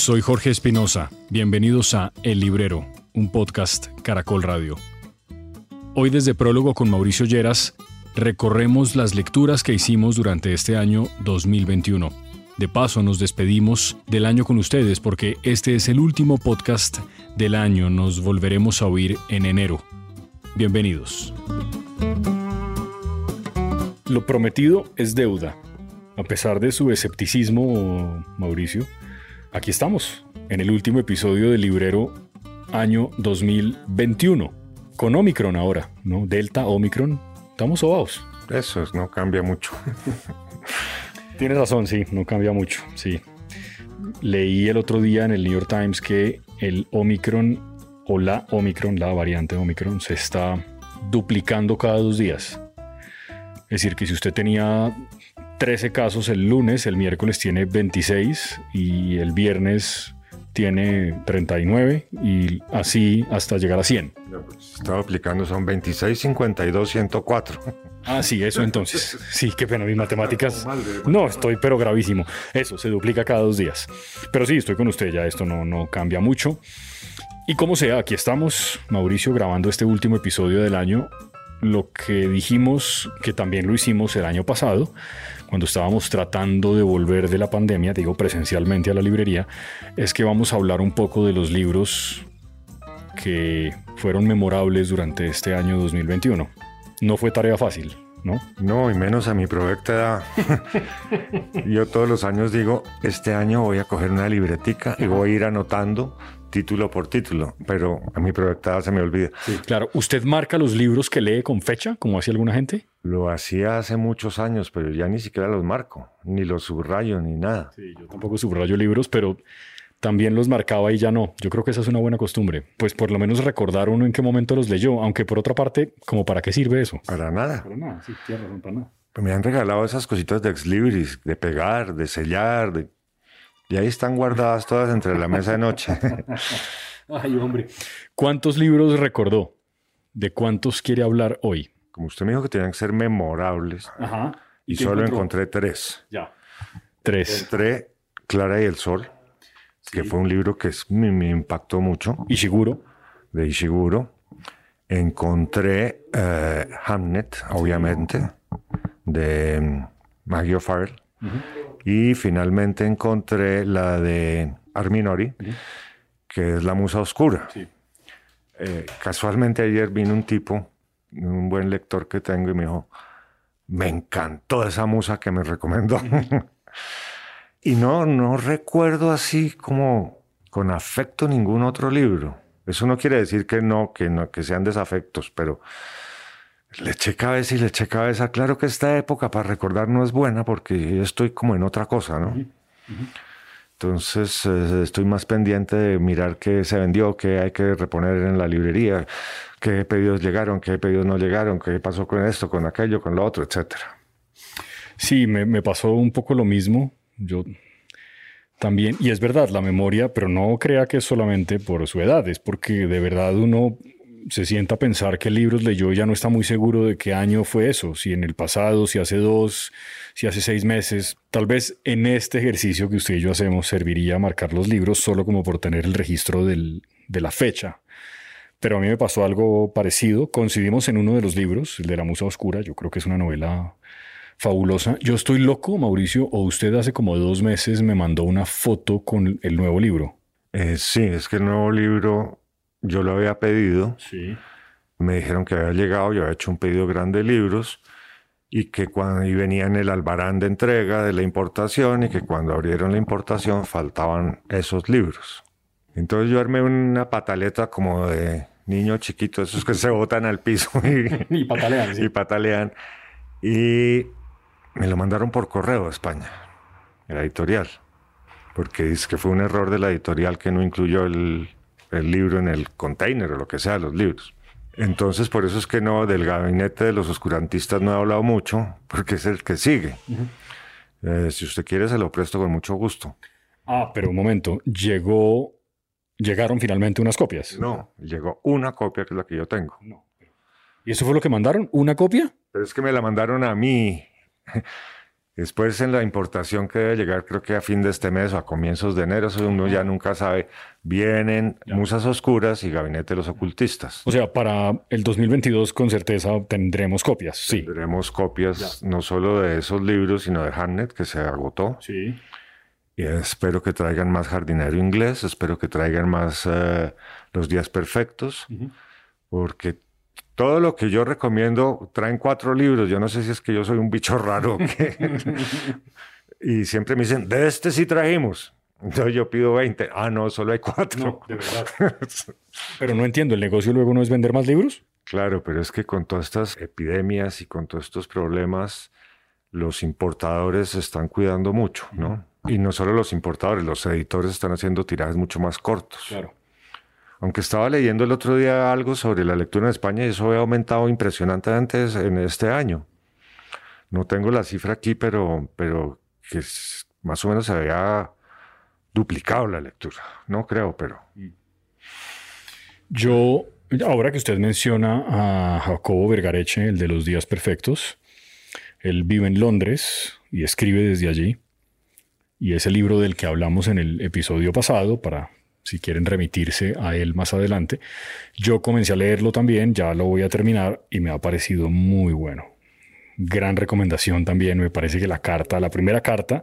Soy Jorge Espinosa. Bienvenidos a El Librero, un podcast Caracol Radio. Hoy desde Prólogo con Mauricio Lleras recorremos las lecturas que hicimos durante este año 2021. De paso nos despedimos del año con ustedes porque este es el último podcast del año. Nos volveremos a oír en enero. Bienvenidos. Lo prometido es deuda. A pesar de su escepticismo, Mauricio, aquí estamos, en el último episodio del librero año 2021, con Omicron ahora, ¿no? Delta, Omicron, estamos sobados. Eso es, no cambia mucho. Tienes razón, sí, no cambia mucho, sí. Leí el otro día en el New York Times que el Omicron o la Omicron, la variante Omicron, se está duplicando cada dos días. Es decir, que si usted tenía 13 casos el lunes, el miércoles tiene 26 y el viernes tiene 39 y así hasta llegar a 100. Pues, estaba aplicando, son 26, 52, 104. Ah, sí, eso entonces. Sí, qué pena, mis matemáticas. No, estoy pero gravísimo. Eso, se duplica cada dos días. Pero sí, estoy con usted, ya esto no, no cambia mucho. Y como sea, aquí estamos, Mauricio, grabando este último episodio del año. Lo que dijimos, que también lo hicimos el año pasado, cuando estábamos tratando de volver de la pandemia, digo presencialmente a la librería, es que vamos a hablar un poco de los libros que fueron memorables durante este año 2021. No fue tarea fácil, ¿no? No, y menos a mi proyecto edad. Yo todos los años digo, este año voy a coger una libretica y voy a ir anotando título por título, pero a mi proyectada se me olvida. Sí, claro. ¿Usted marca los libros que lee con fecha, como hacía alguna gente? Lo hacía hace muchos años, pero ya ni siquiera los marco, ni los subrayo, ni nada. Sí, yo tampoco subrayo libros, pero también los marcaba y ya no. Yo creo que esa es una buena costumbre. Pues por lo menos recordar uno en qué momento los leyó, aunque por otra parte, ¿como para qué sirve eso? Para nada. Para nada, sí, para nada. Pues me han regalado esas cositas de ex libris, de pegar, de sellar, de y ahí están guardadas todas entre la mesa de noche. Ay, hombre. ¿Cuántos libros recordó? ¿De cuántos quiere hablar hoy? Como usted me dijo que tenían que ser memorables. Ajá. Y, solo encontré tres. Ya. Tres. Encontré Clara y el Sol, que fue un libro que me, impactó mucho. Ishiguro. De Ishiguro. Encontré eh, Hamnet, obviamente, de mm, Maggie O'Farrell. Y finalmente encontré la de Arminori, que es La Musa Oscura. Eh, casualmente ayer vino un tipo, un buen lector que tengo, y me dijo, me encantó esa musa que me recomendó. y no, no recuerdo así como con afecto ningún otro libro. Eso no quiere decir que no, que no, que sean desafectos, pero le eché cabeza y le eché cabeza. Claro que esta época para recordar no es buena porque yo estoy como en otra cosa, ¿no? Entonces eh, estoy más pendiente de mirar qué se vendió, qué hay que reponer en la librería, qué pedidos llegaron, qué pedidos no llegaron, qué pasó con esto, con aquello, con lo otro, etcétera. Sí, me, me pasó un poco lo mismo. Yo también, y es verdad, la memoria, pero no crea que es solamente por su edad, es porque de verdad uno se sienta a pensar qué libros leyó ya no está muy seguro de qué año fue eso, si en el pasado, si hace dos, si hace seis meses. Tal vez en este ejercicio que usted y yo hacemos serviría marcar los libros solo como por tener el registro de la fecha. Pero a mí me pasó algo parecido. Coincidimos en uno de los libros, el de La Musa Oscura. Yo creo que es una novela fabulosa. Yo estoy loco, Mauricio, o usted hace como dos meses me mandó una foto con el nuevo libro. Eh, sí, es que el nuevo libro yo lo había pedido. Sí. Me dijeron que había llegado, yo había hecho un pedido grande de libros y que cuando y venía en el albarán de entrega de la importación y que cuando abrieron la importación faltaban esos libros. Entonces yo armé una pataleta como de niño chiquito, esos que se botan al piso y, y patalean. Y patalean. Y me lo mandaron por correo a España, la editorial, porque dice que fue un error de la editorial que no incluyó el, el libro en el container o lo que sea, los libros. Entonces, por eso es que no, del gabinete de los oscurantistas no he hablado mucho, porque es el que sigue. Eh, si usted quiere, se lo presto con mucho gusto. Ah, pero un momento, llegó, llegaron finalmente unas copias. No, llegó una copia que es la que yo tengo. No. ¿Y eso fue lo que mandaron? ¿Una copia? Pero es que me la mandaron a mí. Después en la importación que debe llegar, creo que a fin de este mes o a comienzos de enero, eso uno ya nunca sabe, vienen Musas Oscuras y Gabinete de los Ocultistas. O sea, para el 2022 con certeza tendremos copias, sí. Tendremos copias no solo de esos libros, sino de Hamnet, que se agotó. Sí. Y espero que traigan más jardinero inglés, espero que traigan más eh, Los Días Perfectos, porque todo lo que yo recomiendo traen cuatro libros. Yo no sé si es que yo soy un bicho raro. y siempre me dicen, de este sí trajimos. Entonces yo pido 20. Ah, no, solo hay cuatro. de verdad. pero no entiendo, ¿el negocio luego no es vender más libros? Claro, pero es que con todas estas epidemias y con todos estos problemas, los importadores se están cuidando mucho, ¿no? Y no solo los importadores, los editores están haciendo tirajes mucho más cortos. Claro. Aunque estaba leyendo el otro día algo sobre la lectura en España y eso ha aumentado impresionantemente en este año. No tengo la cifra aquí, pero, pero que más o menos se había duplicado la lectura. No creo, pero. Yo, ahora que usted menciona a Jacobo Vergareche, el de los días perfectos, él vive en Londres y escribe desde allí. Y ese libro del que hablamos en el episodio pasado, para si quieren remitirse a él más adelante. Yo comencé a leerlo también, ya lo voy a terminar y me ha parecido muy bueno. Gran recomendación también, me parece que la carta, la primera carta,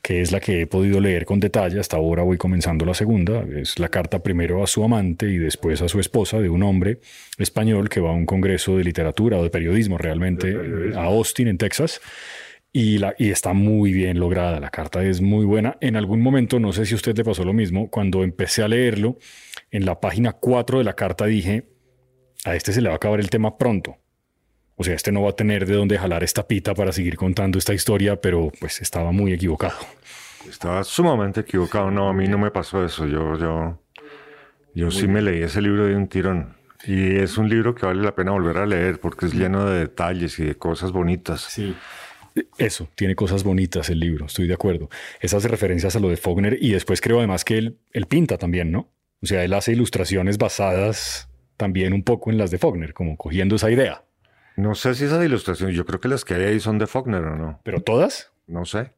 que es la que he podido leer con detalle, hasta ahora voy comenzando la segunda, es la carta primero a su amante y después a su esposa de un hombre español que va a un congreso de literatura o de periodismo realmente a Austin, en Texas y, la, y está muy bien lograda. La carta es muy buena. En algún momento, no sé si a usted le pasó lo mismo, cuando empecé a leerlo, en la página 4 de la carta dije, a este se le va a acabar el tema pronto. O sea, este no va a tener de dónde jalar esta pita para seguir contando esta historia, pero pues estaba muy equivocado. Estaba sumamente equivocado. No, a mí no me pasó eso. Yo, yo, yo sí me leí ese libro de un tirón. Y es un libro que vale la pena volver a leer porque es lleno de detalles y de cosas bonitas. Sí. Eso, tiene cosas bonitas el libro, estoy de acuerdo. Esas referencias a lo de Faulkner y después creo además que él, él pinta también, ¿no? O sea, él hace ilustraciones basadas también un poco en las de Faulkner, como cogiendo esa idea. No sé si esas ilustraciones, yo creo que las que hay ahí son de Faulkner o no. ¿Pero todas? No sé,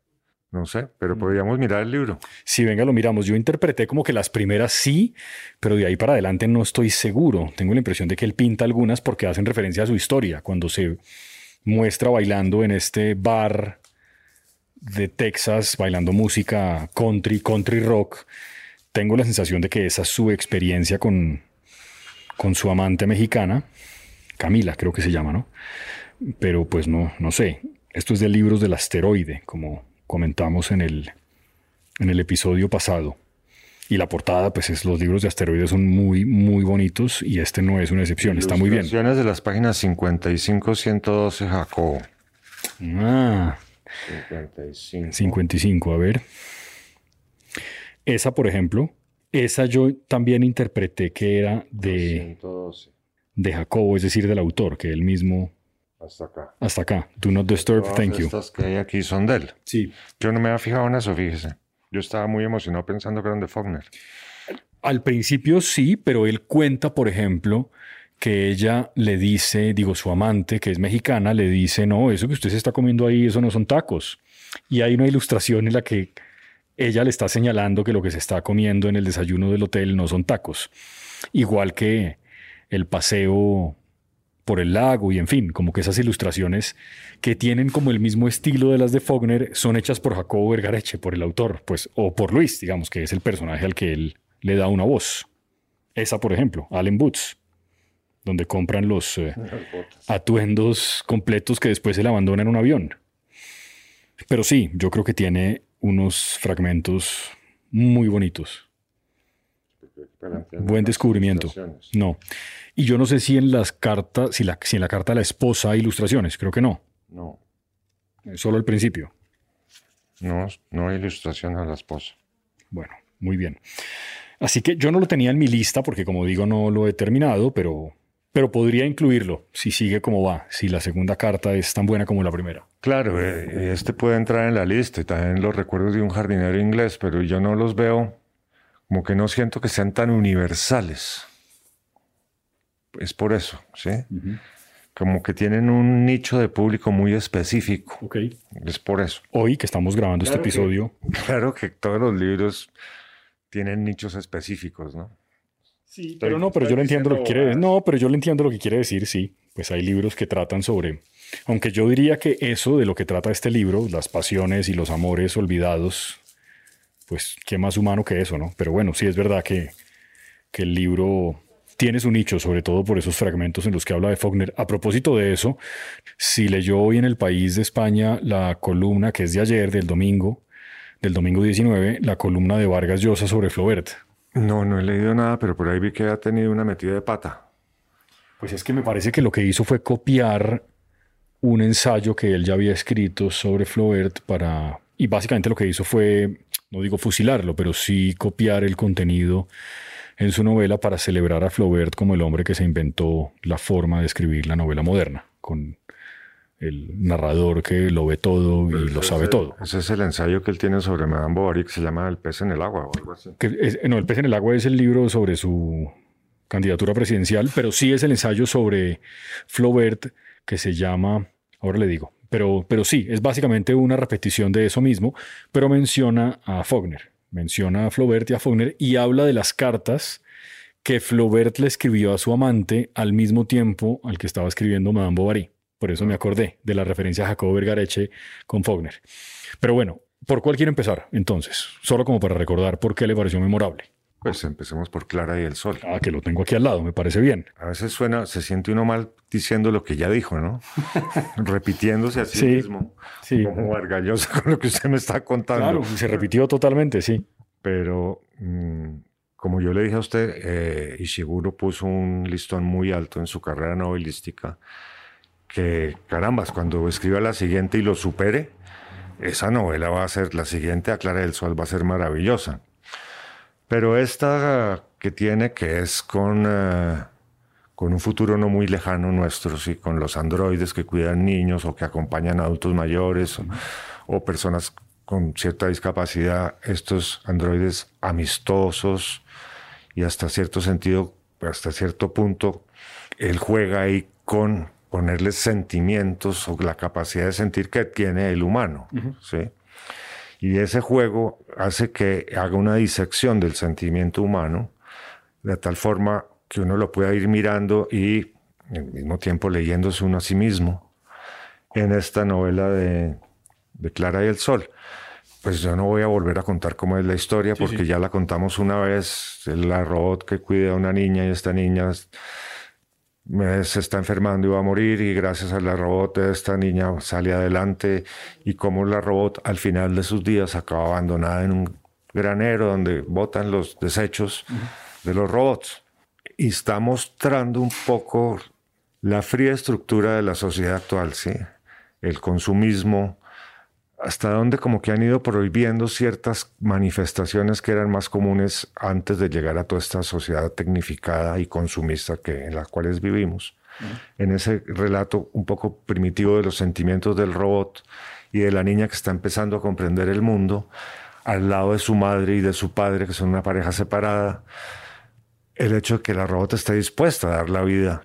no sé, pero mm. podríamos mirar el libro. Sí, venga, lo miramos. Yo interpreté como que las primeras sí, pero de ahí para adelante no estoy seguro. Tengo la impresión de que él pinta algunas porque hacen referencia a su historia, cuando se muestra bailando en este bar de Texas, bailando música country, country rock. Tengo la sensación de que esa es su experiencia con, con su amante mexicana, Camila creo que se llama, ¿no? Pero pues no, no sé. Esto es de libros del asteroide, como comentamos en el, en el episodio pasado. Y la portada, pues es los libros de asteroides son muy, muy bonitos y este no es una excepción, está muy bien. de las páginas 55, 112, Jacobo. Ah. 55. 55, a ver. Esa, por ejemplo, esa yo también interpreté que era de, 112. de Jacobo, es decir, del autor, que él mismo... Hasta acá. Hasta acá. Do not disturb, thank you. Estas que hay aquí son de él. Sí. Yo no me había fijado en eso, fíjese. Yo estaba muy emocionado pensando que eran de Faulkner. Al principio sí, pero él cuenta, por ejemplo, que ella le dice, digo, su amante, que es mexicana, le dice, no, eso que usted se está comiendo ahí, eso no son tacos. Y hay una ilustración en la que ella le está señalando que lo que se está comiendo en el desayuno del hotel no son tacos. Igual que el paseo por el lago y en fin, como que esas ilustraciones que tienen como el mismo estilo de las de Faulkner son hechas por Jacobo Vergareche, por el autor, pues, o por Luis, digamos, que es el personaje al que él le da una voz. Esa, por ejemplo, Allen Boots, donde compran los eh, atuendos completos que después se le abandonan en un avión. Pero sí, yo creo que tiene unos fragmentos muy bonitos. Buen descubrimiento. No. Y yo no sé si en las cartas, si, la, si en la carta de la esposa hay ilustraciones, creo que no. No. Solo el principio. No, no hay ilustración a la esposa. Bueno, muy bien. Así que yo no lo tenía en mi lista porque como digo no lo he terminado, pero, pero podría incluirlo si sigue como va, si la segunda carta es tan buena como la primera. Claro, eh, este puede entrar en la lista y también los recuerdos de un jardinero inglés, pero yo no los veo como que no siento que sean tan universales. Es por eso, ¿sí? como que tienen un nicho de público muy específico. Ok. Es por eso. Hoy que estamos grabando este episodio. claro que todos los libros tienen nichos específicos, ¿no? Sí, pero no, pero yo le entiendo lo que quiere decir. No, pero yo le entiendo lo que quiere decir, sí. Pues hay libros que tratan sobre. Aunque yo diría que eso de lo que trata este libro, las pasiones y los amores olvidados, pues qué más humano que eso, ¿no? Pero bueno, sí es verdad que, que el libro tiene su nicho, sobre todo por esos fragmentos en los que habla de Faulkner. A propósito de eso, si leyó hoy en el País de España la columna que es de ayer, del domingo, del domingo 19, la columna de Vargas Llosa sobre Flaubert. No, no he leído nada, pero por ahí vi que ha tenido una metida de pata. Pues es que me parece que lo que hizo fue copiar un ensayo que él ya había escrito sobre Flaubert para... Y básicamente lo que hizo fue, no digo fusilarlo, pero sí copiar el contenido en su novela para celebrar a Flaubert como el hombre que se inventó la forma de escribir la novela moderna, con el narrador que lo ve todo y lo sabe todo. Ese es el ensayo que él tiene sobre Madame Bovary que se llama El pez en el agua o algo así. no, El pez en el agua es el libro sobre su candidatura presidencial, pero sí es el ensayo sobre Flaubert que se llama, ahora le digo, pero, pero sí, es básicamente una repetición de eso mismo, pero menciona a Faulkner menciona a Flaubert y a Faulkner y habla de las cartas que Flaubert le escribió a su amante al mismo tiempo al que estaba escribiendo Madame Bovary. Por eso me acordé de la referencia a Jacobo Vergareche con Faulkner. Pero bueno, ¿por cuál quiere empezar entonces? Solo como para recordar por qué le pareció memorable. Pues empecemos por Clara y el Sol. Ah, que lo tengo aquí al lado, me parece bien. A veces suena, se siente uno mal diciendo lo que ya dijo, ¿no? Repitiéndose a sí, mismo. Sí. Como Vargallosa con lo que usted me está contando. Claro, se repitió totalmente, sí. Pero, mm, como yo le dije a usted, eh, Ishiguro puso un listón muy alto en su carrera novelística. Que, carambas, cuando escriba la siguiente y lo supere, esa novela va a ser, la siguiente a Clara del Sol va a ser maravillosa. Pero esta que tiene, que es con, eh, con un futuro no muy lejano nuestro, sí, con los androides que cuidan niños o que acompañan a adultos mayores o, personas con cierta discapacidad, estos androides amistosos y hasta cierto sentido, hasta cierto punto, él juega ahí con ponerles sentimientos o la capacidad de sentir que tiene el humano. ¿sí? Y ese juego hace que haga una disección del sentimiento humano, de tal forma que uno lo pueda ir mirando y al mismo tiempo leyéndose uno a sí mismo en esta novela de, Clara y el Sol. Pues yo no voy a volver a contar cómo es la historia, porque ya la contamos una vez, la robot que cuida a una niña y esta niña se está enfermando y va a morir y gracias a la robot esta niña sale adelante y como la robot al final de sus días acaba abandonada en un granero donde botan los desechos de los robots. Y está mostrando un poco la fría estructura de la sociedad actual, ¿sí? El consumismo, hasta donde como que han ido prohibiendo ciertas manifestaciones que eran más comunes antes de llegar a toda esta sociedad tecnificada y consumista que, en la cual vivimos. En ese relato un poco primitivo de los sentimientos del robot y de la niña que está empezando a comprender el mundo, al lado de su madre y de su padre, que son una pareja separada, el hecho de que la robot esté dispuesta a dar la vida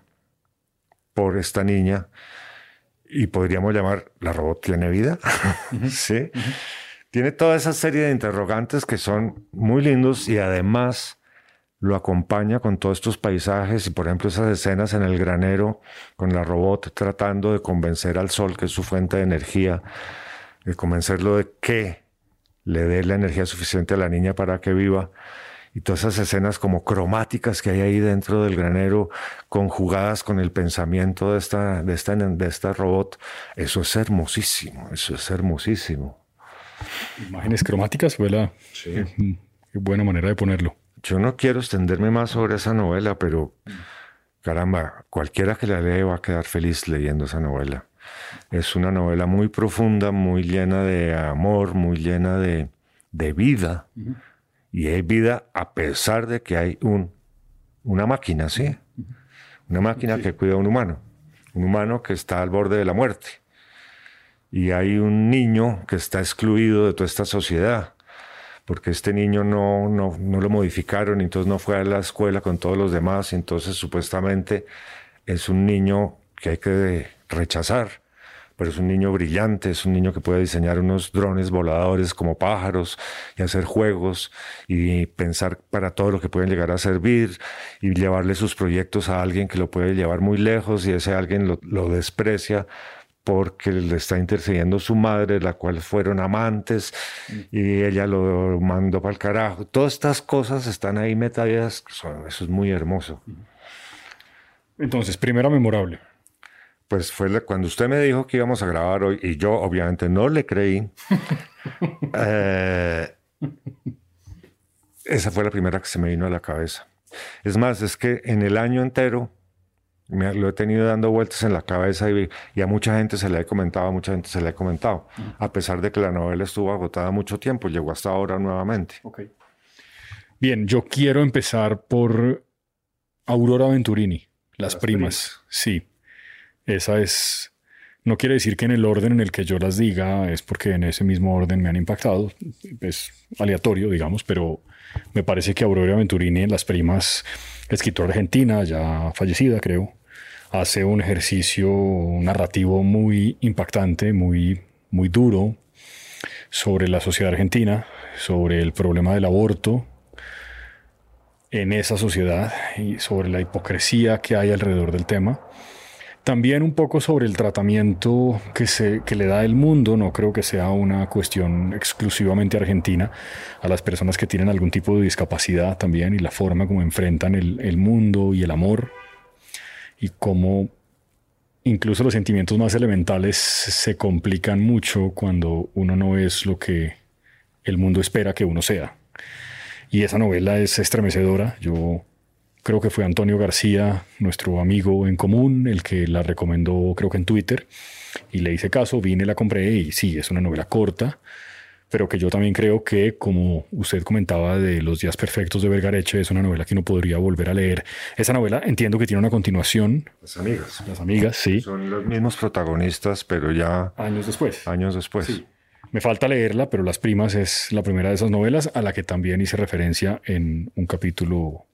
por esta niña y podríamos llamar la robot tiene vida, ¿sí? Tiene toda esa serie de interrogantes que son muy lindos y además lo acompaña con todos estos paisajes y por ejemplo esas escenas en el granero con la robot tratando de convencer al sol que es su fuente de energía, de convencerlo de que le dé la energía suficiente a la niña para que viva y todas esas escenas como cromáticas que hay ahí dentro del granero, conjugadas con el pensamiento de esta, de esta, de esta robot, eso es hermosísimo, eso es hermosísimo. Imágenes cromáticas, fue la buena manera de ponerlo. Yo no quiero extenderme más sobre esa novela, pero caramba, cualquiera que la lee va a quedar feliz leyendo esa novela. Es una novela muy profunda, muy llena de amor, muy llena de, de vida y hay vida a pesar de que hay un, una máquina, ¿sí? Una máquina que cuida a un humano, un humano que está al borde de la muerte. Y hay un niño que está excluido de toda esta sociedad, porque este niño no, no, no lo modificaron, entonces no fue a la escuela con todos los demás, entonces supuestamente es un niño que hay que rechazar pero es un niño brillante, es un niño que puede diseñar unos drones voladores como pájaros y hacer juegos y pensar para todo lo que pueden llegar a servir y llevarle sus proyectos a alguien que lo puede llevar muy lejos y ese alguien lo, desprecia porque le está intercediendo su madre, la cual fueron amantes, y ella lo mandó para el carajo. Todas estas cosas están ahí metidas, eso es muy hermoso. Entonces, primera memorable pues fue cuando usted me dijo que íbamos a grabar hoy y yo obviamente no le creí. Eh, esa fue la primera que se me vino a la cabeza. Es más, es que en el año entero me, lo he tenido dando vueltas en la cabeza y, y, a mucha gente se le ha comentado, a mucha gente se le ha comentado, a pesar de que la novela estuvo agotada mucho tiempo, llegó hasta ahora nuevamente. Okay. Bien, yo quiero empezar por Aurora Venturini, Las, primas. Sí. Esa es, no quiere decir que en el orden en el que yo las diga es porque en ese mismo orden me han impactado, es aleatorio, digamos, pero me parece que Aurora Venturini, Las Primas, escritora argentina, ya fallecida creo, hace un ejercicio narrativo muy impactante, muy, muy duro sobre la sociedad argentina, sobre el problema del aborto en esa sociedad y sobre la hipocresía que hay alrededor del tema. También un poco sobre el tratamiento que, se, que le da el mundo, no creo que sea una cuestión exclusivamente argentina, a las personas que tienen algún tipo de discapacidad también y la forma como enfrentan el, el mundo y el amor y cómo incluso los sentimientos más elementales se complican mucho cuando uno no es lo que el mundo espera que uno sea. Y esa novela es estremecedora. Yo creo que fue Antonio García, nuestro amigo en común, el que la recomendó creo que en Twitter y le hice caso, vine, la compré y sí, es una novela corta, pero que yo también creo que, como usted comentaba de Los días perfectos de Vergareche, es una novela que uno podría volver a leer. Esa novela entiendo que tiene una continuación. Las amigas. Las amigas, sí. Son los mismos protagonistas, pero ya... Años después. Años después. Sí. Me falta leerla, pero Las Primas es la primera de esas novelas a la que también hice referencia en un capítulo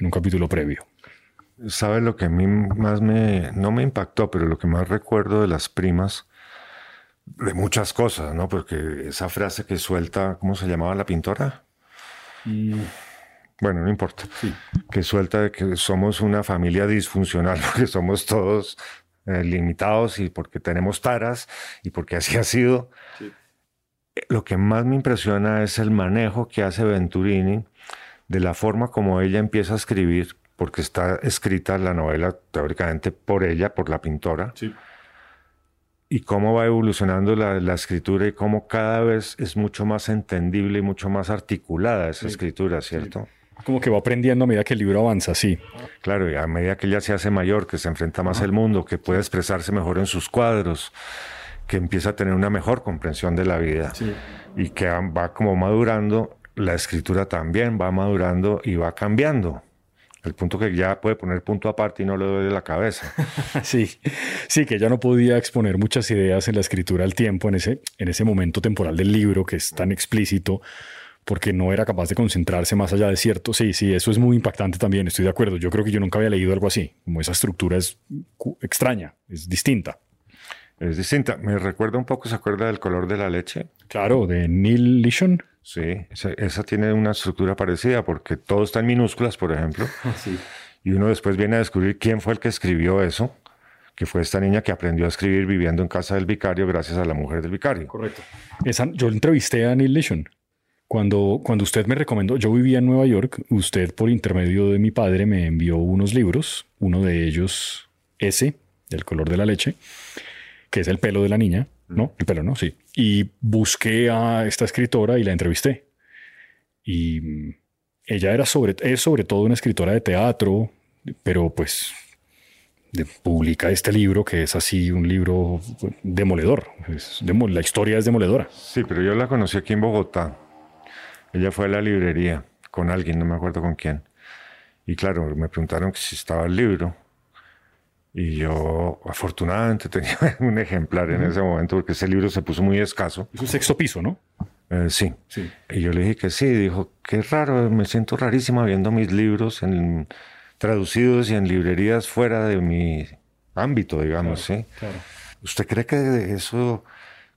en un capítulo previo. ¿Sabes lo que a mí más me, no me impactó, pero lo que más recuerdo de las primas, de muchas cosas, ¿no? Porque esa frase que suelta, ¿cómo se llamaba la pintora? Mm. Bueno, no importa. Que suelta de que somos una familia disfuncional, porque somos todos eh, limitados y porque tenemos taras y porque así ha sido. Lo que más me impresiona es el manejo que hace Venturini de la forma como ella empieza a escribir, porque está escrita la novela teóricamente por ella, por la pintora, y cómo va evolucionando la, escritura y cómo cada vez es mucho más entendible y mucho más articulada esa escritura, ¿cierto? Como que va aprendiendo a medida que el libro avanza, sí. Claro, y a medida que ella se hace mayor, que se enfrenta más al mundo, que puede expresarse mejor en sus cuadros, que empieza a tener una mejor comprensión de la vida y que va como madurando, la escritura también va madurando y va cambiando. El punto que ya puede poner punto aparte y no le duele la cabeza. sí, sí, que ya no podía exponer muchas ideas en la escritura al tiempo, en ese, en ese momento temporal del libro que es tan explícito, porque no era capaz de concentrarse más allá de cierto. Sí, sí, eso es muy impactante también, estoy de acuerdo. Yo creo que yo nunca había leído algo así, como esa estructura es extraña, es distinta. Es distinta. Me recuerda un poco, ¿se acuerda del color de la leche? Claro, de Neil Lishon. Sí, esa, tiene una estructura parecida porque todo está en minúsculas, por ejemplo. Sí. Y uno después viene a descubrir quién fue el que escribió eso, que fue esta niña que aprendió a escribir viviendo en casa del vicario gracias a la mujer del vicario. Correcto. Esa, yo entrevisté a Neil Lishon. Cuando, cuando usted me recomendó, yo vivía en Nueva York, usted por intermedio de mi padre me envió unos libros, uno de ellos ese, del color de la leche, que es el pelo de la niña, ¿no? El pelo, ¿no? Sí. Y busqué a esta escritora y la entrevisté. Y mm, ella era sobre, es sobre todo una escritora de teatro, pero pues publica este libro que es así un libro demoledor. la historia es demoledora. Sí, pero yo la conocí aquí en Bogotá. Ella fue a la librería con alguien, no me acuerdo con quién. Y claro, me preguntaron si estaba el libro. Y yo, afortunadamente, tenía un ejemplar en ese momento porque ese libro se puso muy escaso. Es un sexto piso, ¿no? Eh, sí. sí. Y yo le dije que sí. Dijo, qué raro, me siento rarísima viendo mis libros en, traducidos y en librerías fuera de mi ámbito, digamos, ¿sí? ¿Usted cree que eso,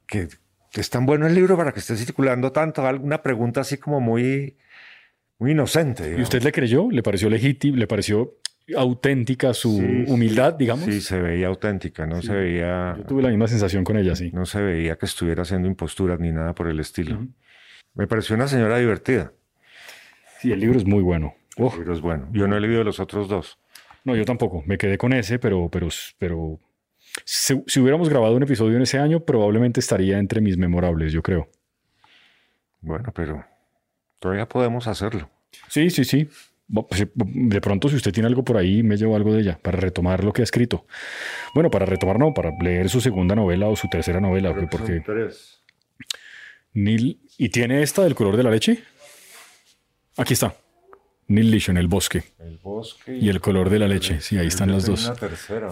que, es tan bueno el libro para que esté circulando tanto? Alguna pregunta así como muy, muy inocente. ¿Y usted le creyó? ¿Le pareció legítimo? ¿Le pareció auténtica su humildad, digamos? Sí, se veía auténtica, no se veía... Yo tuve la misma sensación con ella, sí. No se veía que estuviera haciendo imposturas ni nada por el estilo. Me pareció una señora divertida. Sí, el libro es muy bueno. El libro es bueno. Yo no he leído los otros dos. No, yo tampoco. Me quedé con ese, pero, pero, pero si, hubiéramos grabado un episodio en ese año, probablemente estaría entre mis memorables, yo creo. Bueno, pero todavía podemos hacerlo. Sí, sí, sí. Pues, de pronto, si usted tiene algo por ahí, me llevo algo de ella para retomar lo que ha escrito. Bueno, para retomar, no, para leer su segunda novela o su tercera novela. porque, Neil, ¿Y tiene esta del color de la leche? Aquí está. Neil Lishon, El Bosque. El Bosque. Y, El Color de la Leche. Sí, ahí están las dos.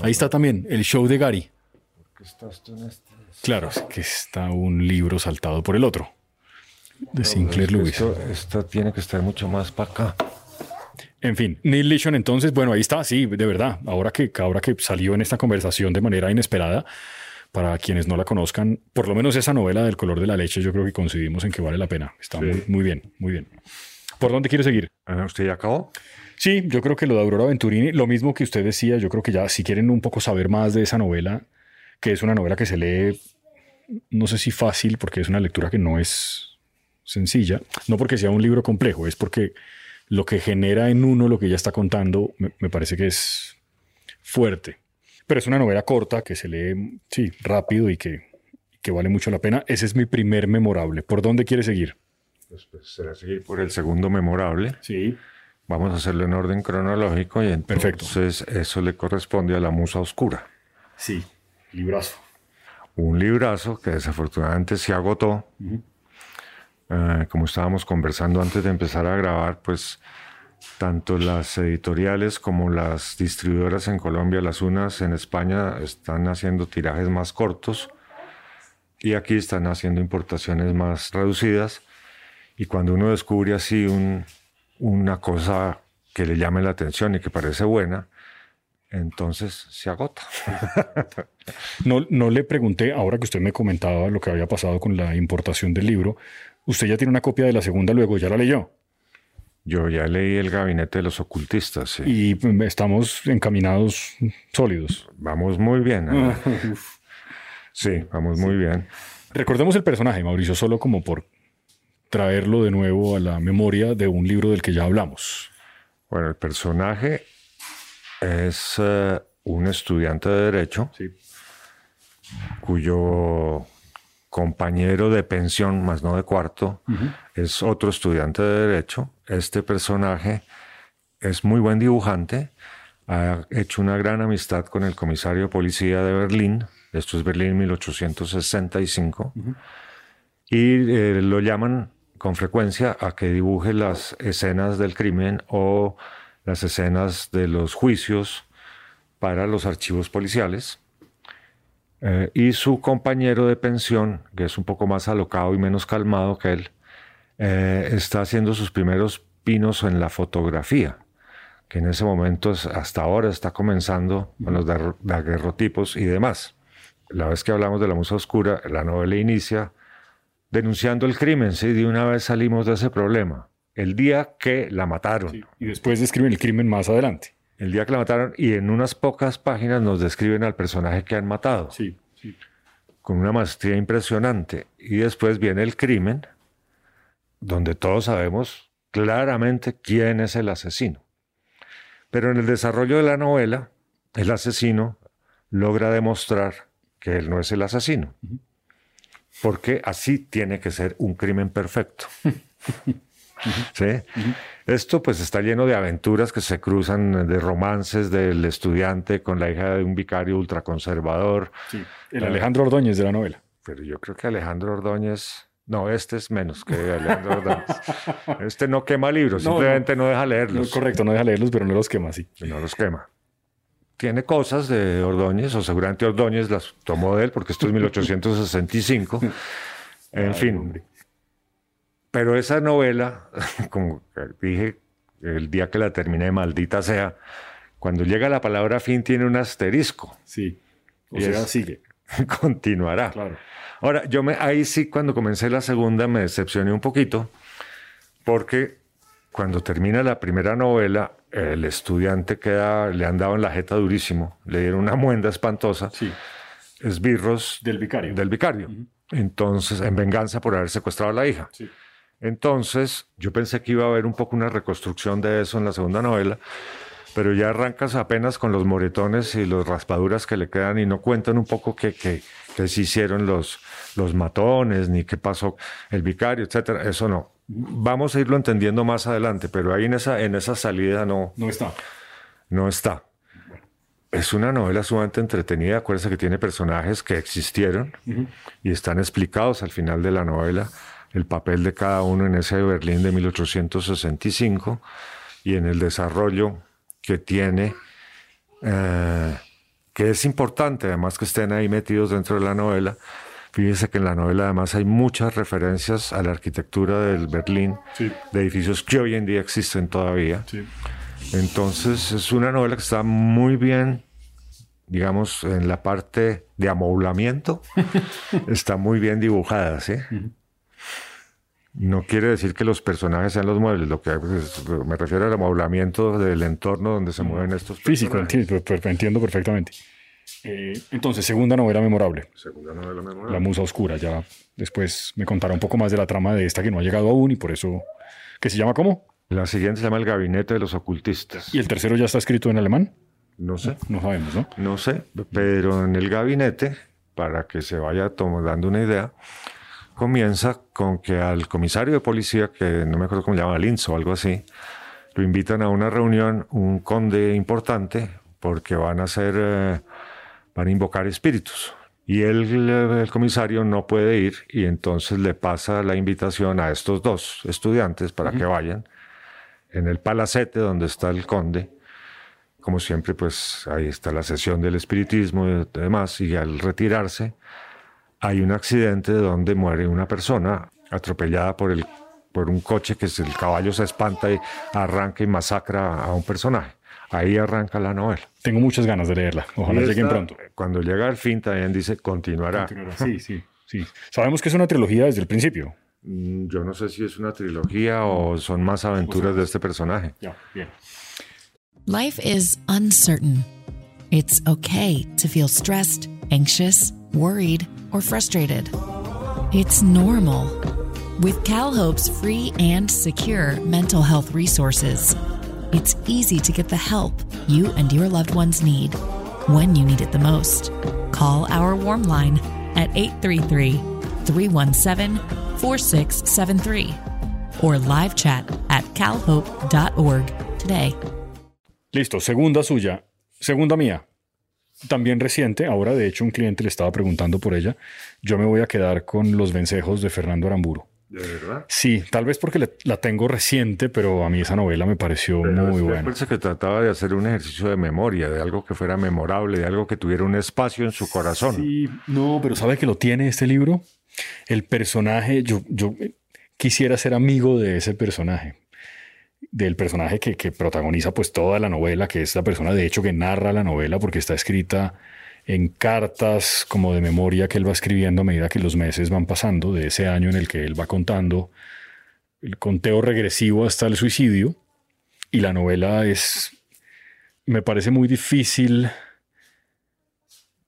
ahí está también El Show de Gary. estás tú en este? Claro, que está un libro saltado por el otro. De Sinclair Lewis. Esto, tiene que estar mucho más para acá. En fin, Neil Lishon, entonces, bueno, ahí está, sí, de verdad. Ahora que, ahora que salió en esta conversación de manera inesperada, para quienes no la conozcan, por lo menos esa novela del color de la leche, yo creo que coincidimos en que vale la pena. Está muy, muy bien, muy bien. ¿Por dónde quiere seguir? Ah, ¿Usted ya acabó? Sí, yo creo que lo de Aurora Venturini, lo mismo que usted decía, yo creo que ya si quieren un poco saber más de esa novela, que es una novela que se lee, no sé si fácil, porque es una lectura que no es sencilla, no porque sea un libro complejo, es porque lo que genera en uno lo que ella está contando me, parece que es fuerte. Pero es una novela corta que se lee, sí, rápido y que, que vale mucho la pena. Ese es mi primer memorable. ¿Por dónde quiere seguir? Después será seguir por el segundo memorable. Sí. Vamos a hacerlo en orden cronológico y entonces eso le corresponde a La Musa Oscura. Sí, librazo. Un librazo que desafortunadamente se agotó. Eh, como estábamos conversando antes de empezar a grabar, pues tanto las editoriales como las distribuidoras en Colombia, las unas en España están haciendo tirajes más cortos y aquí están haciendo importaciones más reducidas y cuando uno descubre así una cosa que le llame la atención y que parece buena, entonces se agota. no, no le pregunté, ahora que usted me comentaba lo que había pasado con la importación del libro, ¿usted ya tiene una copia de la segunda luego? ¿Ya la leyó? Yo ya leí El Gabinete de los Ocultistas. Y estamos encaminados sólidos. Vamos muy bien. ¿eh? sí, vamos muy bien. Recordemos el personaje, Mauricio, solo como por traerlo de nuevo a la memoria de un libro del que ya hablamos. Bueno, el personaje es eh, un estudiante de Derecho cuyo compañero de pensión, más no de cuarto, es otro estudiante de Derecho. Este personaje es muy buen dibujante, ha hecho una gran amistad con el comisario de policía de Berlín, esto es Berlín 1865, y eh, lo llaman con frecuencia a que dibuje las escenas del crimen o las escenas de los juicios para los archivos policiales. Eh, y su compañero de pensión, que es un poco más alocado y menos calmado que él, eh, está haciendo sus primeros pinos en la fotografía, que en ese momento hasta ahora está comenzando con los daguerrotipos y demás. La vez que hablamos de la musa oscura, la novela inicia denunciando el crimen, sí, de una vez salimos de ese problema. El día que la mataron. y después describen el crimen más adelante. El día que la mataron y en unas pocas páginas nos describen al personaje que han matado. Sí, sí. Con una maestría impresionante. Y después viene el crimen, donde todos sabemos claramente quién es el asesino. Pero en el desarrollo de la novela, el asesino logra demostrar que él no es el asesino porque así tiene que ser un crimen perfecto. ¿Sí? Esto pues está lleno de aventuras que se cruzan, de romances del estudiante con la hija de un vicario ultraconservador. Sí, el Alejandro Ordóñez de la novela. Pero yo creo que Alejandro Ordóñez... No, este es menos que Alejandro Ordóñez. Este no quema libros, simplemente no, deja leerlos. correcto, no deja leerlos, pero no los quema, sí. No los quema tiene cosas de Ordóñez, o seguramente Ordóñez las tomó de él, porque esto es 1865. En fin. Pero esa novela, como dije el día que la terminé, maldita sea, cuando llega la palabra fin tiene un asterisco. Sí. O Y sea, es- sigue. Continuará. Claro. Ahora, yo me, ahí sí, cuando comencé la segunda, me decepcioné un poquito, porque cuando termina la primera novela, el estudiante queda, le han dado en la jeta durísimo, le dieron una muenda espantosa, Sí. esbirros Del vicario. del vicario. Entonces, en venganza por haber secuestrado a la hija. Sí. Entonces, yo pensé que iba a haber un poco una reconstrucción de eso en la segunda novela, pero ya arrancas apenas con los moretones y las raspaduras que le quedan y no cuentan un poco qué, qué, qué se hicieron los, los matones, ni qué pasó el vicario, etcétera. Eso no. Vamos a irlo entendiendo más adelante, pero ahí en esa, en esa salida no, No está. no está. Es una novela sumamente entretenida. Acuérdense que tiene personajes que existieron y están explicados al final de la novela el papel de cada uno en ese Berlín de 1865 y en el desarrollo que tiene, eh, que es importante además que estén ahí metidos dentro de la novela. Fíjense que en la novela además hay muchas referencias a la arquitectura del Berlín, Sí. de edificios que hoy en día existen todavía. Sí. Entonces es una novela que está muy bien, digamos, en la parte de amoblamiento, está muy bien dibujada, ¿sí? No quiere decir que los personajes sean los muebles, lo que pues, me refiero al amoblamiento del entorno donde se mueven estos Físico, personajes. entiendo, per- entiendo perfectamente. Eh, entonces, segunda novela memorable. Segunda novela memorable. La Musa Oscura. Ya después me contará un poco más de la trama de esta que no ha llegado aún y por eso. ¿Que se llama cómo? La siguiente se llama El Gabinete de los Ocultistas. ¿Y el tercero ya está escrito en alemán? No sé. No sabemos, ¿no? No sé, pero en el gabinete, para que se vaya dando una idea, comienza con que al comisario de policía, que no me acuerdo cómo se llama, o algo así, lo invitan a una reunión, un conde importante, porque van a hacer, eh, van a invocar espíritus. Y él, el comisario no puede ir y entonces le pasa la invitación a estos dos estudiantes para que vayan en el palacete donde está el conde como siempre, pues ahí está la sesión del espiritismo y demás, y al retirarse hay un accidente donde muere una persona atropellada por, el, por un coche que es el caballo se espanta y arranca y masacra a un personaje. Ahí arranca la novela. Tengo muchas ganas de leerla. Ojalá Y lleguen esta, pronto. Cuando llega al fin también dice continuará. Sí, sí, sí. Sabemos que es una trilogía desde el principio. Mm, Yo no sé si es una trilogía o son más aventuras de este personaje. Bien. Life is uncertain. It's okay to feel stressed, anxious, worried, or frustrated. It's normal. With CalHope's free and secure mental health resources, it's easy to get the help you and your loved ones need when you need it the most. Call our warm line at 833 317 4673 or live chat at calhope.org today. Listo, segunda suya. Segunda mía. También reciente, ahora de hecho un cliente le estaba preguntando por ella. Yo me voy a quedar con Los Vencejos de Fernando Aramburu. ¿De verdad? Sí, tal vez porque le- la tengo reciente, pero a mí esa novela me pareció muy buena. Parece que trataba de hacer un ejercicio de memoria, de algo que fuera memorable, de algo que tuviera un espacio en su corazón. Sí, no, pero ¿sabe que lo tiene este libro? El personaje, yo, yo quisiera ser amigo de ese personaje, del personaje que, que protagoniza pues toda la novela, que es la persona de hecho que narra la novela porque está escrita en cartas como de memoria que él va escribiendo a medida que los meses van pasando de ese año en el que él va contando el conteo regresivo hasta el suicidio y la novela es me parece muy difícil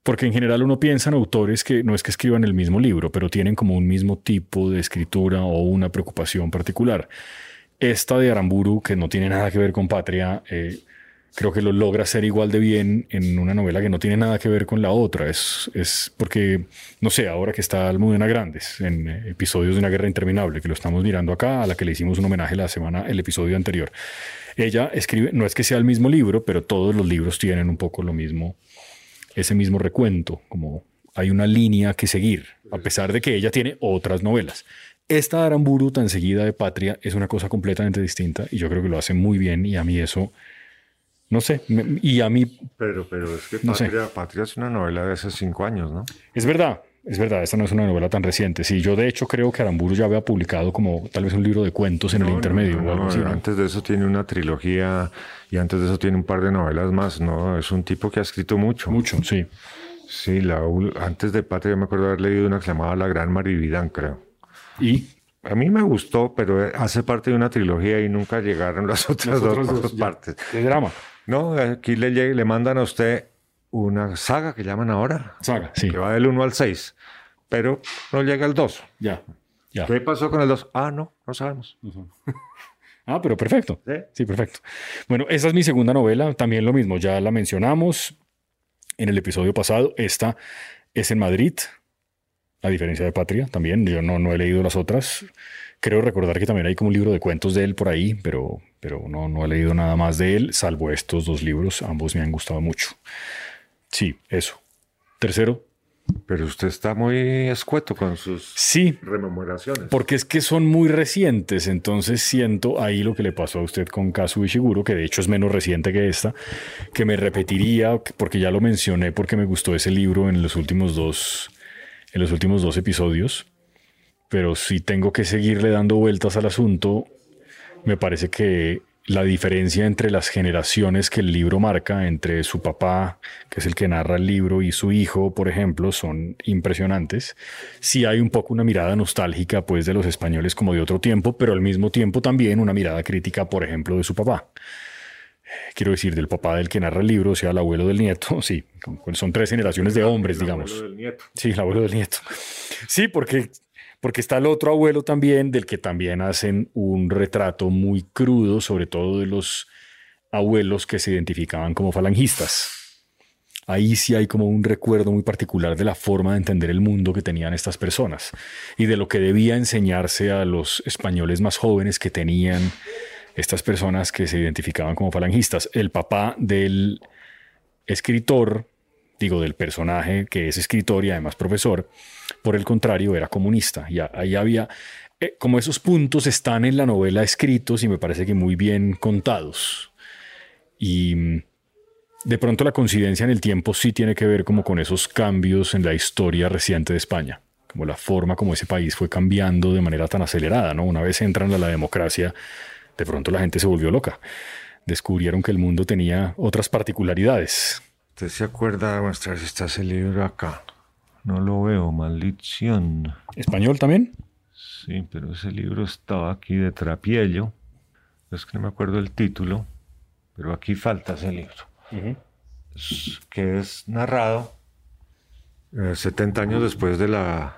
porque en general uno piensa en autores que no es que escriban el mismo libro, pero tienen como un mismo tipo de escritura o una preocupación particular. Esta de Aramburu, que no tiene nada que ver con Patria, eh, creo que lo logra hacer igual de bien en una novela que no tiene nada que ver con la otra. Es, es porque, no sé, ahora que está Almudena Grandes en eh, episodios de una guerra interminable, que lo estamos mirando acá, a la que le hicimos un homenaje la semana, el episodio anterior. Ella escribe, no es que sea el mismo libro, pero todos los libros tienen un poco lo mismo ese mismo recuento, como hay una línea que seguir, a pesar de que ella tiene otras novelas. Esta Aramburu tan seguida de Patria es una cosa completamente distinta y yo creo que lo hace muy bien y a mí eso, no sé, me- y a mí Pero, pero es que No. Patria, Patria es una novela de hace cinco años, ¿no? es verdad, es verdad, esta no es una novela tan reciente. Sí, yo de hecho creo que Aramburu ya había publicado como tal vez un libro de cuentos en el intermedio. No, o algo así, ¿no? Antes de eso tiene una trilogía y antes de eso tiene un par de novelas más. No, es un tipo que ha escrito mucho. Mucho, sí. Sí, la, antes de Patria yo me acuerdo haber leído una que se llamaba La Gran Marividán, creo. Y A mí me gustó, pero hace parte de una trilogía y nunca llegaron las otras dos, dos, partes. de drama. No, aquí le, le mandan a usted una saga que llaman ahora, Saga, sí. que va del 1 al 6, pero no llega al 2. Ya. Ya. ¿Qué pasó con el 2? Ah, no, no sabemos. Ah, pero perfecto. ¿Sí? Sí, perfecto. Bueno, esa es mi segunda novela, también lo mismo, ya la mencionamos en el episodio pasado. Esta es en Madrid, a diferencia de Patria, también. Yo no, no he leído las otras. Creo recordar que también hay como un libro de cuentos de él por ahí, pero, pero no, no he leído nada más de él, salvo estos dos libros. Ambos me han gustado mucho. Sí, eso. Tercero, Pero usted está muy escueto con sus sí, rememoraciones. Porque es que son muy recientes, entonces siento ahí lo que le pasó a usted con Kazu Ishiguro, que de hecho es menos reciente que esta, que me repetiría, porque ya lo mencioné, porque me gustó ese libro en los últimos dos, en los últimos dos episodios, pero si tengo que seguirle dando vueltas al asunto, me parece que la diferencia entre las generaciones que el libro marca, entre su papá, que es el que narra el libro, y su hijo, por ejemplo, son impresionantes. Sí hay un poco una mirada nostálgica, pues, de los españoles como de otro tiempo, pero al mismo tiempo también una mirada crítica, por ejemplo, de su papá. Quiero decir, del papá del que narra el libro, o sea, el abuelo del nieto, sí, son tres generaciones de hombres, digamos. Abuelo del nieto. Sí, el abuelo del nieto. Sí, porque, porque está el otro abuelo también, del que también hacen un retrato muy crudo, sobre todo de los abuelos que se identificaban como falangistas. Ahí sí hay como un recuerdo muy particular de la forma de entender el mundo que tenían estas personas y de lo que debía enseñarse a los españoles más jóvenes que tenían estas personas que se identificaban como falangistas. El papá del escritor, digo, del personaje que es escritor y además profesor, por el contrario, era comunista. Y ahí había, eh, como esos puntos están en la novela escritos y me parece que muy bien contados. Y mm, de pronto la coincidencia en el tiempo sí tiene que ver como con esos cambios en la historia reciente de España, como la forma como ese país fue cambiando de manera tan acelerada, ¿no? Una vez entran a la democracia, de pronto la gente se volvió loca. Descubrieron que el mundo tenía otras particularidades. ¿Usted se acuerda de mostrar si está ese libro acá? No lo veo, maldición. ¿Español también? Sí, pero ese libro estaba aquí de Trapiello. Es que no me acuerdo el título, pero aquí falta ese libro. Es- que es narrado eh, 70 años después de la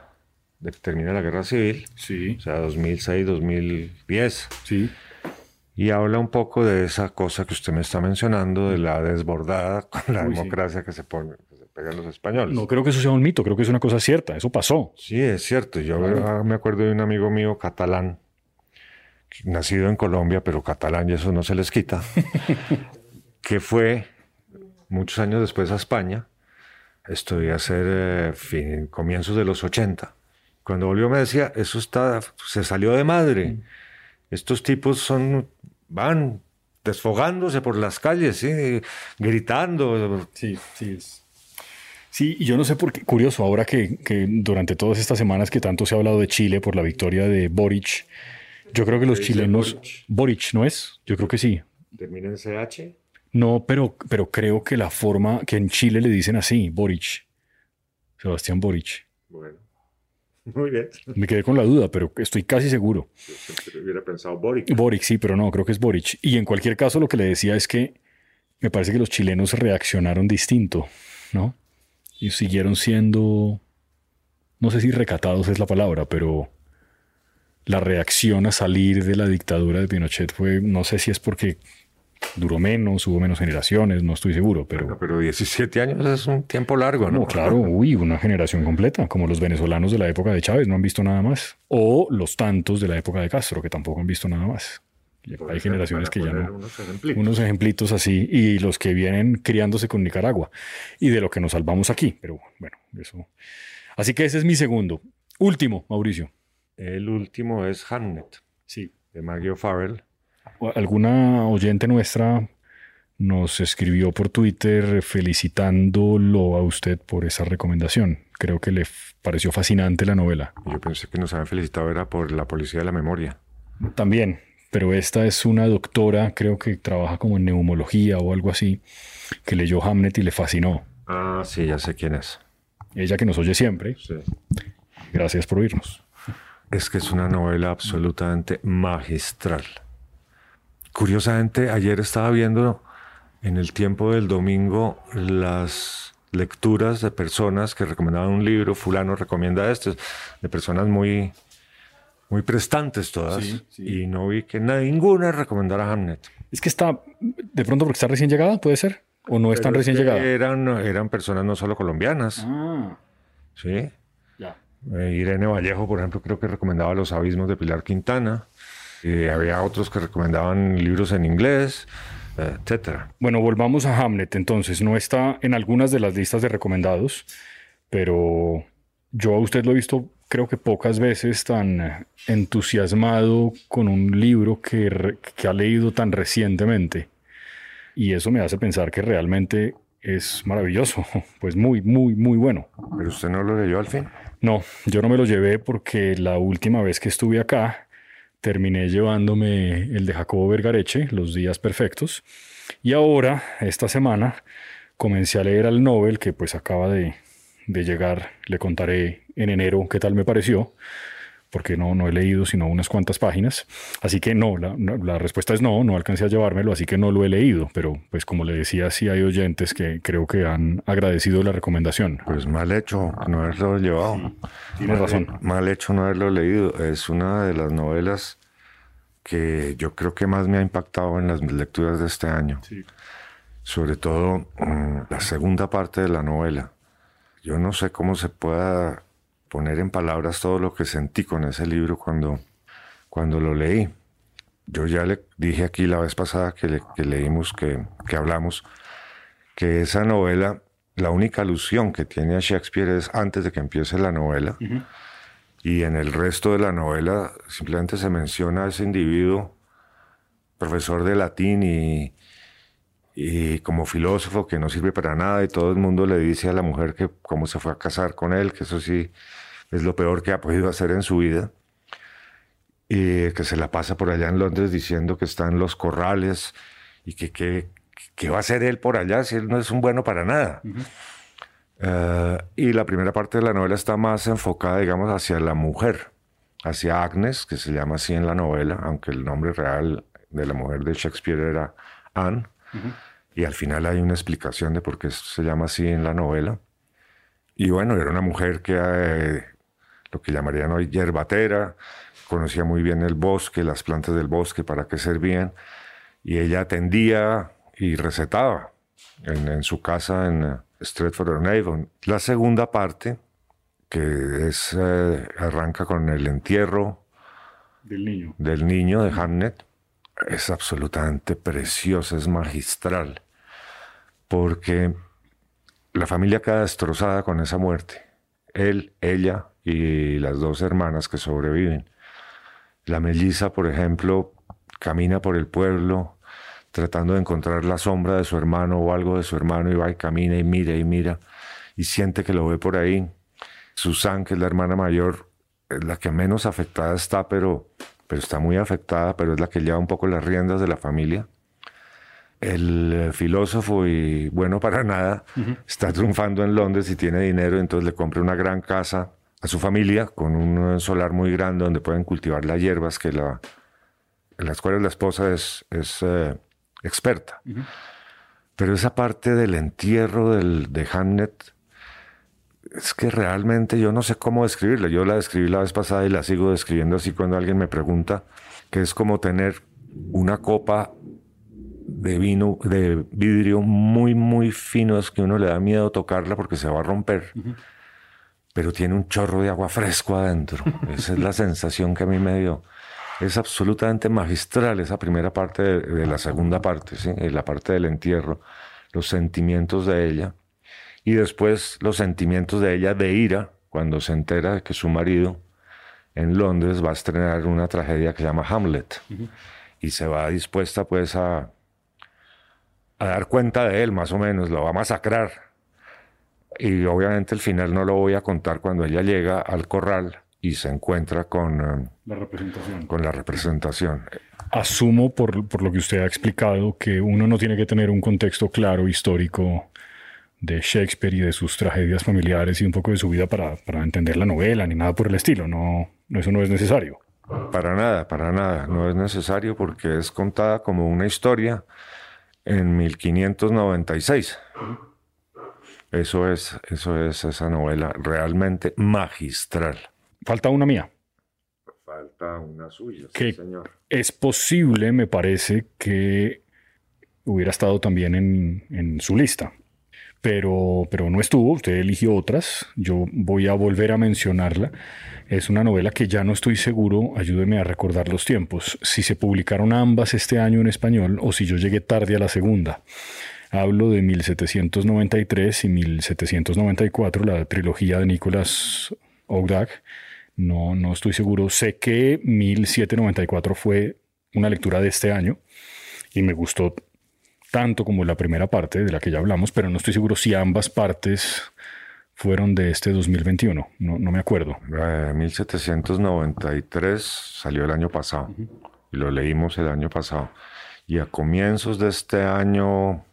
de que termina la guerra civil, Sí, o sea, 2006, 2010. sí. Y habla un poco de esa cosa que usted me está mencionando, de la desbordada con la Uy, sí. democracia que se pone, que se pegan los españoles. No creo que eso sea un mito, creo que es una cosa cierta, eso pasó. Sí, es cierto. Yo Claro. ah, me acuerdo de un amigo mío catalán, nacido en Colombia, pero catalán y eso no se les quita, que fue muchos años después a España. Esto debía ser eh, fin- comienzos de los 80. Cuando volvió me decía, eso está, se salió de madre. Estos tipos son, van desfogándose por las calles, ¿sí? gritando. Sí, sí es. Sí, y yo no sé por qué, curioso, ahora que, que durante todas estas semanas que tanto se ha hablado de Chile por la victoria de Boric, yo creo que los chilenos... Boric? Boric, ¿no es? Yo creo que sí. Termina en CH. No, pero, pero creo que la forma que en Chile le dicen así, Boric, Sebastián Boric. Bueno, muy bien. Me quedé con la duda, pero estoy casi seguro. Yo hubiera pensado Boric. Boric, sí, pero no, creo que es Boric. Y en cualquier caso, lo que le decía es que me parece que los chilenos reaccionaron distinto, ¿no? Y siguieron siendo, no sé si recatados es la palabra, pero la reacción a salir de la dictadura de Pinochet fue, no sé si es porque duró menos, hubo menos generaciones, no estoy seguro, pero... Pero 17 años es un tiempo largo, ¿no? No, claro, uy, una generación completa, como los venezolanos de la época de Chávez no han visto nada más. O los tantos de la época de Castro, que tampoco han visto nada más. Hay generaciones que ya no. Unos ejemplitos. Unos ejemplitos así, y los que vienen criándose con Nicaragua, y de lo que nos salvamos aquí. Pero bueno, eso. Así que ese es mi segundo. Último, Mauricio. El último es Hamnet, Sí. de Maggie O'Farrell. ¿Alguna oyente nuestra nos escribió por Twitter felicitándolo a usted por esa recomendación. Creo que le pareció fascinante la novela. Yo pensé que nos habían felicitado era por la policía de la memoria. También, pero esta es una doctora, creo que trabaja como en neumología o algo así, que leyó Hamlet y le fascinó. Ah, sí, ya sé quién es. Ella que nos oye siempre. Sí. Gracias por oírnos. Es que es una novela absolutamente magistral. Curiosamente, ayer estaba viendo en el tiempo del domingo las lecturas de personas que recomendaban un libro, fulano recomienda este, de personas muy, muy prestantes todas, Sí, sí. y no vi que ninguna recomendara Hamnet. Es que está, de pronto porque está recién llegada, ¿puede ser? ¿O no es tan Pero recién es que llegada? Eran, eran personas no solo colombianas, Ah, ¿sí? ya. Eh, Irene Vallejo, por ejemplo, creo que recomendaba Los Abismos de Pilar Quintana. Y había otros que recomendaban libros en inglés, etcétera. Bueno, volvamos a Hamlet entonces. No está en algunas de las listas de recomendados, pero yo a usted lo he visto creo que pocas veces tan entusiasmado con un libro que, que ha leído tan recientemente. Y eso me hace pensar que realmente es maravilloso, pues muy, muy, muy bueno. Pero usted no lo leyó al fin. No, yo no me lo llevé porque la última vez que estuve acá terminé llevándome el de Jacobo Vergareche, Los Días Perfectos, y ahora, esta semana, comencé a leer al Nobel que pues acaba de, de llegar, le contaré en enero qué tal me pareció, porque no, no he leído sino unas cuantas páginas, así que no la, la respuesta es no, no alcancé a llevármelo, así que no lo he leído, pero pues como le decía, sí hay oyentes que creo que han agradecido la recomendación. Pues mal hecho no haberlo llevado. Tienes razón. Mal hecho no haberlo leído. Es una de las novelas que yo creo que más me ha impactado en las lecturas de este año. Sobre todo mm, la segunda parte de la novela. Yo no sé cómo se pueda poner en palabras todo lo que sentí con ese libro cuando, cuando lo leí. Yo ya le dije aquí la vez pasada que, le- que leímos, que, que hablamos, que esa novela, la única alusión que tiene a Shakespeare es antes de que empiece la novela. Y en el resto de la novela simplemente se menciona a ese individuo, profesor de latín y, y como filósofo que no sirve para nada y todo el mundo le dice a la mujer que cómo se fue a casar con él, que eso sí es lo peor que ha podido hacer en su vida. Y que se la pasa por allá en Londres diciendo que está en los corrales y que qué va a hacer él por allá si él no es un bueno para nada. Eh, y la primera parte de la novela está más enfocada, digamos, hacia la mujer, hacia Agnes, que se llama así en la novela, aunque el nombre real de la mujer de Shakespeare era Anne. Y al final hay una explicación de por qué se llama así en la novela. Y bueno, era una mujer que eh, lo que llamarían hoy yerbatera, conocía muy bien el bosque, las plantas del bosque, para qué servían, y ella atendía y recetaba en, en su casa en eh, Stratford-on-Avon. La segunda parte, que es, eh, arranca con el entierro Del niño. del niño de Hamnet, es absolutamente preciosa, es magistral, porque la familia queda destrozada con esa muerte. Él, ella y las dos hermanas que sobreviven. La melliza, por ejemplo, camina por el pueblo tratando de encontrar la sombra de su hermano o algo de su hermano y va y camina y mira y mira y siente que lo ve por ahí. Susan, que es la hermana mayor, es la que menos afectada está, pero, pero está muy afectada, pero es la que lleva un poco las riendas de la familia. El eh, filósofo y bueno para nada está triunfando en Londres y tiene dinero, entonces le compra una gran casa a su familia con un solar muy grande donde pueden cultivar las hierbas que la, en las cuales la esposa es, es eh, experta. Pero esa parte del entierro del, de Hamnet es que realmente yo no sé cómo describirla. Yo la describí la vez pasada y la sigo describiendo así cuando alguien me pregunta, que es como tener una copa de vino, de vidrio muy, muy fino, es que uno le da miedo tocarla porque se va a romper. Pero tiene un chorro de agua fresco adentro. Esa es la sensación que a mí me dio. Es absolutamente magistral esa primera parte de, de la segunda parte, ¿sí? Eh, la parte del entierro, los sentimientos de ella. Y después los sentimientos de ella de ira cuando se entera que su marido en Londres va a estrenar una tragedia que se llama Hamlet. Y se va dispuesta pues a, a dar cuenta de él, más o menos, lo va a masacrar. Y obviamente el final no lo voy a contar cuando ella llega al corral y se encuentra con eh, la representación. Con la representación. Asumo por, por, lo que usted ha explicado que uno no tiene que tener un contexto claro histórico de Shakespeare y de sus tragedias familiares y un poco de su vida para, para entender la novela ni nada por el estilo. No, eso no es necesario. Para nada, para nada. No es necesario porque es contada como una historia en 1596. Eso es, eso es esa novela realmente magistral. Falta una mía. Falta una suya, que señor. Es posible, me parece, que hubiera estado también en, en su lista pero, pero no estuvo, usted eligió otras, yo voy a volver a mencionarla. Es una novela que ya no estoy seguro, ayúdeme a recordar los tiempos, si se publicaron ambas este año en español o si yo llegué tarde a la segunda. Hablo de 1793 y 1794, la trilogía de Nicholas Ogdag. No, no estoy seguro. Sé que 1794 fue una lectura de este año y me gustó tanto como la primera parte de la que ya hablamos, pero no estoy seguro si ambas partes fueron de este 2021. No, no me acuerdo. 1793 salió el año pasado y lo leímos el año pasado. Y a comienzos de este año,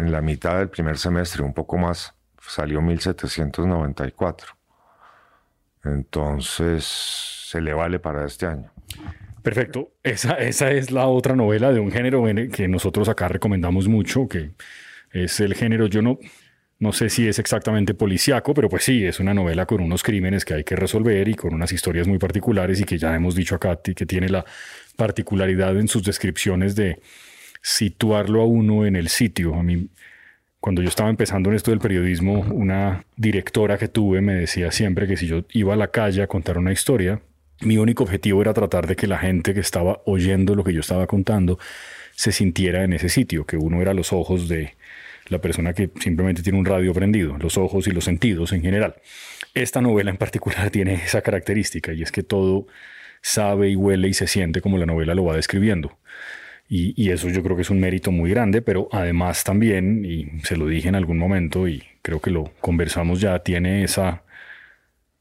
en la mitad del primer semestre, un poco más, salió 1794. Entonces, se le vale para este año. Perfecto. Esa, esa es la otra novela de un género que nosotros acá recomendamos mucho, que es el género, yo no, no sé si es exactamente policiaco, pero pues sí, es una novela con unos crímenes que hay que resolver y con unas historias muy particulares y que ya hemos dicho acá que tiene la particularidad en sus descripciones de situarlo a uno en el sitio. A mí, cuando yo estaba empezando en esto del periodismo, una directora que tuve me decía siempre que si yo iba a la calle a contar una historia, mi único objetivo era tratar de que la gente que estaba oyendo lo que yo estaba contando se sintiera en ese sitio, que uno era los ojos de la persona que simplemente tiene un radio prendido, los ojos y los sentidos en general. Esta novela en particular tiene esa característica y es que todo sabe y huele y se siente como la novela lo va describiendo. Y, eso yo creo que es un mérito muy grande, pero además también, y se lo dije en algún momento y creo que lo conversamos ya, tiene esa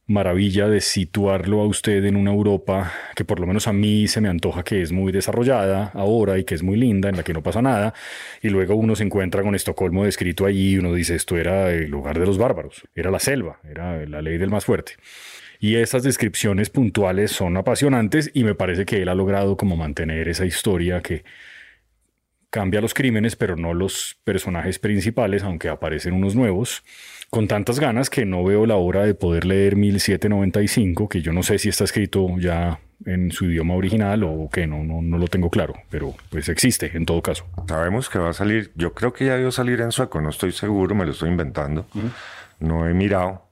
maravilla de situarlo a usted en una Europa que por lo menos a mí se me antoja que es muy desarrollada ahora y que es muy linda, en la que no pasa nada, y luego uno se encuentra con Estocolmo descrito allí y uno dice esto era el lugar de los bárbaros, era la selva, era la ley del más fuerte. Y esas descripciones puntuales son apasionantes y me parece que él ha logrado como mantener esa historia que cambia los crímenes, pero no los personajes principales, aunque aparecen unos nuevos. Con tantas ganas que no veo la hora de poder leer 1795, que yo no sé si está escrito ya en su idioma original o que no, no, no lo tengo claro, pero pues existe en todo caso. Sabemos que va a salir, yo creo que ya debió salir en sueco, no estoy seguro, me lo estoy inventando, no he mirado,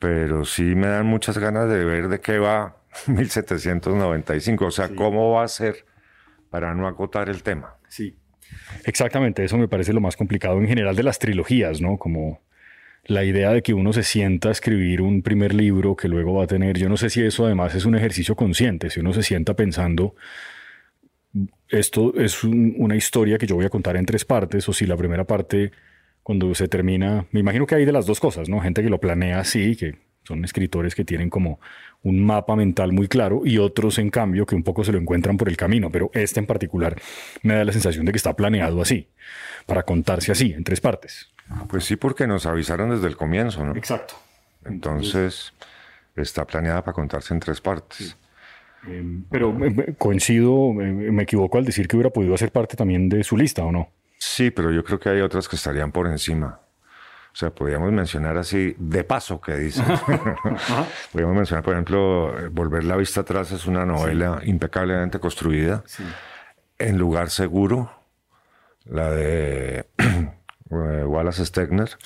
pero sí me dan muchas ganas de ver de qué va 1795, o sea, cómo va a ser para no acotar el tema. Sí. Exactamente, eso me parece lo más complicado en general de las trilogías, ¿no? Como la idea de que uno se sienta a escribir un primer libro que luego va a tener, yo no sé si eso además es un ejercicio consciente, si uno se sienta pensando, esto es una historia que yo voy a contar en tres partes, o si la primera parte, cuando se termina, me imagino que hay de las dos cosas, ¿no? Gente que lo planea así, que son escritores que tienen como un mapa mental muy claro y otros en cambio que un poco se lo encuentran por el camino, pero este en particular me da la sensación de que está planeado así, para contarse así, en tres partes. Pues sí, porque nos avisaron desde el comienzo, ¿no? Exacto. Entonces, está planeada para contarse en tres partes. Em, pero coincido, me equivoco al decir que hubiera podido hacer parte también de su lista, ¿o no? Sí, pero yo creo que hay otras que estarían por encima. O sea, podríamos mencionar así, de paso, que dice. podríamos mencionar, por ejemplo, Volver la vista atrás es una novela impecablemente construida, en lugar seguro, la de eh, Wallace Stegner,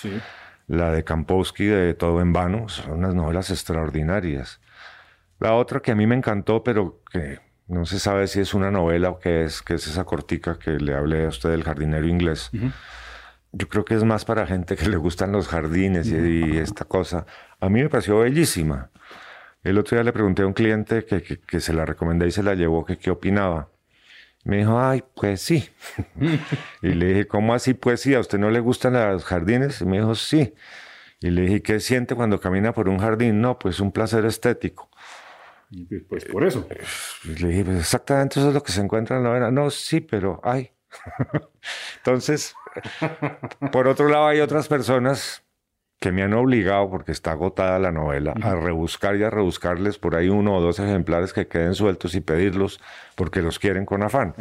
la de Kampowski de Todo en Vano, son unas novelas extraordinarias. La otra que a mí me encantó, pero que no se sabe si es una novela o qué es, que es esa cortica que le hablé a usted del jardinero inglés. Yo creo que es más para gente que le gustan los jardines y, esta cosa. A mí me pareció bellísima. El otro día le pregunté a un cliente que, que, se la recomendé y se la llevó, que qué opinaba. Me dijo, ay, pues sí. y le dije, ¿cómo así? Pues sí, ¿a usted no le gustan los jardines? Y me dijo, sí. Y le dije, ¿qué siente cuando camina por un jardín? No, pues un placer estético. Pues, pues por eso. Y le dije, pues exactamente eso es lo que se encuentra en la novela. No, sí, pero ay. Entonces, por otro lado, hay otras personas que me han obligado, porque está agotada la novela, a rebuscar y a rebuscarles por ahí uno o dos ejemplares que queden sueltos y pedirlos porque los quieren con afán.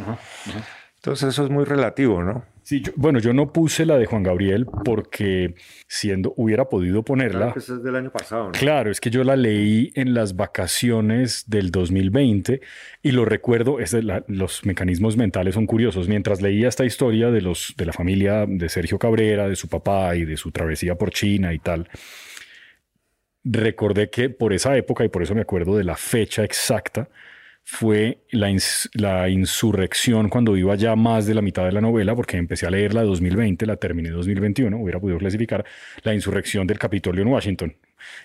Entonces eso es muy relativo, ¿no? Sí, bueno, yo no puse la de Juan Gabriel porque siendo hubiera podido ponerla. Claro, es del año pasado. ¿no? Claro, es que yo la leí en las vacaciones del 2020 y lo recuerdo, es los mecanismos mentales son curiosos. Mientras leía esta historia de, los, de la familia de Sergio Cabrera, de su papá y de su travesía por China y tal, recordé que por esa época, y por eso me acuerdo de la fecha exacta, fue la, insurrección cuando iba ya más de la mitad de la novela, porque empecé a leerla en 2020, la terminé en 2021, hubiera podido clasificar, la insurrección del Capitolio en Washington.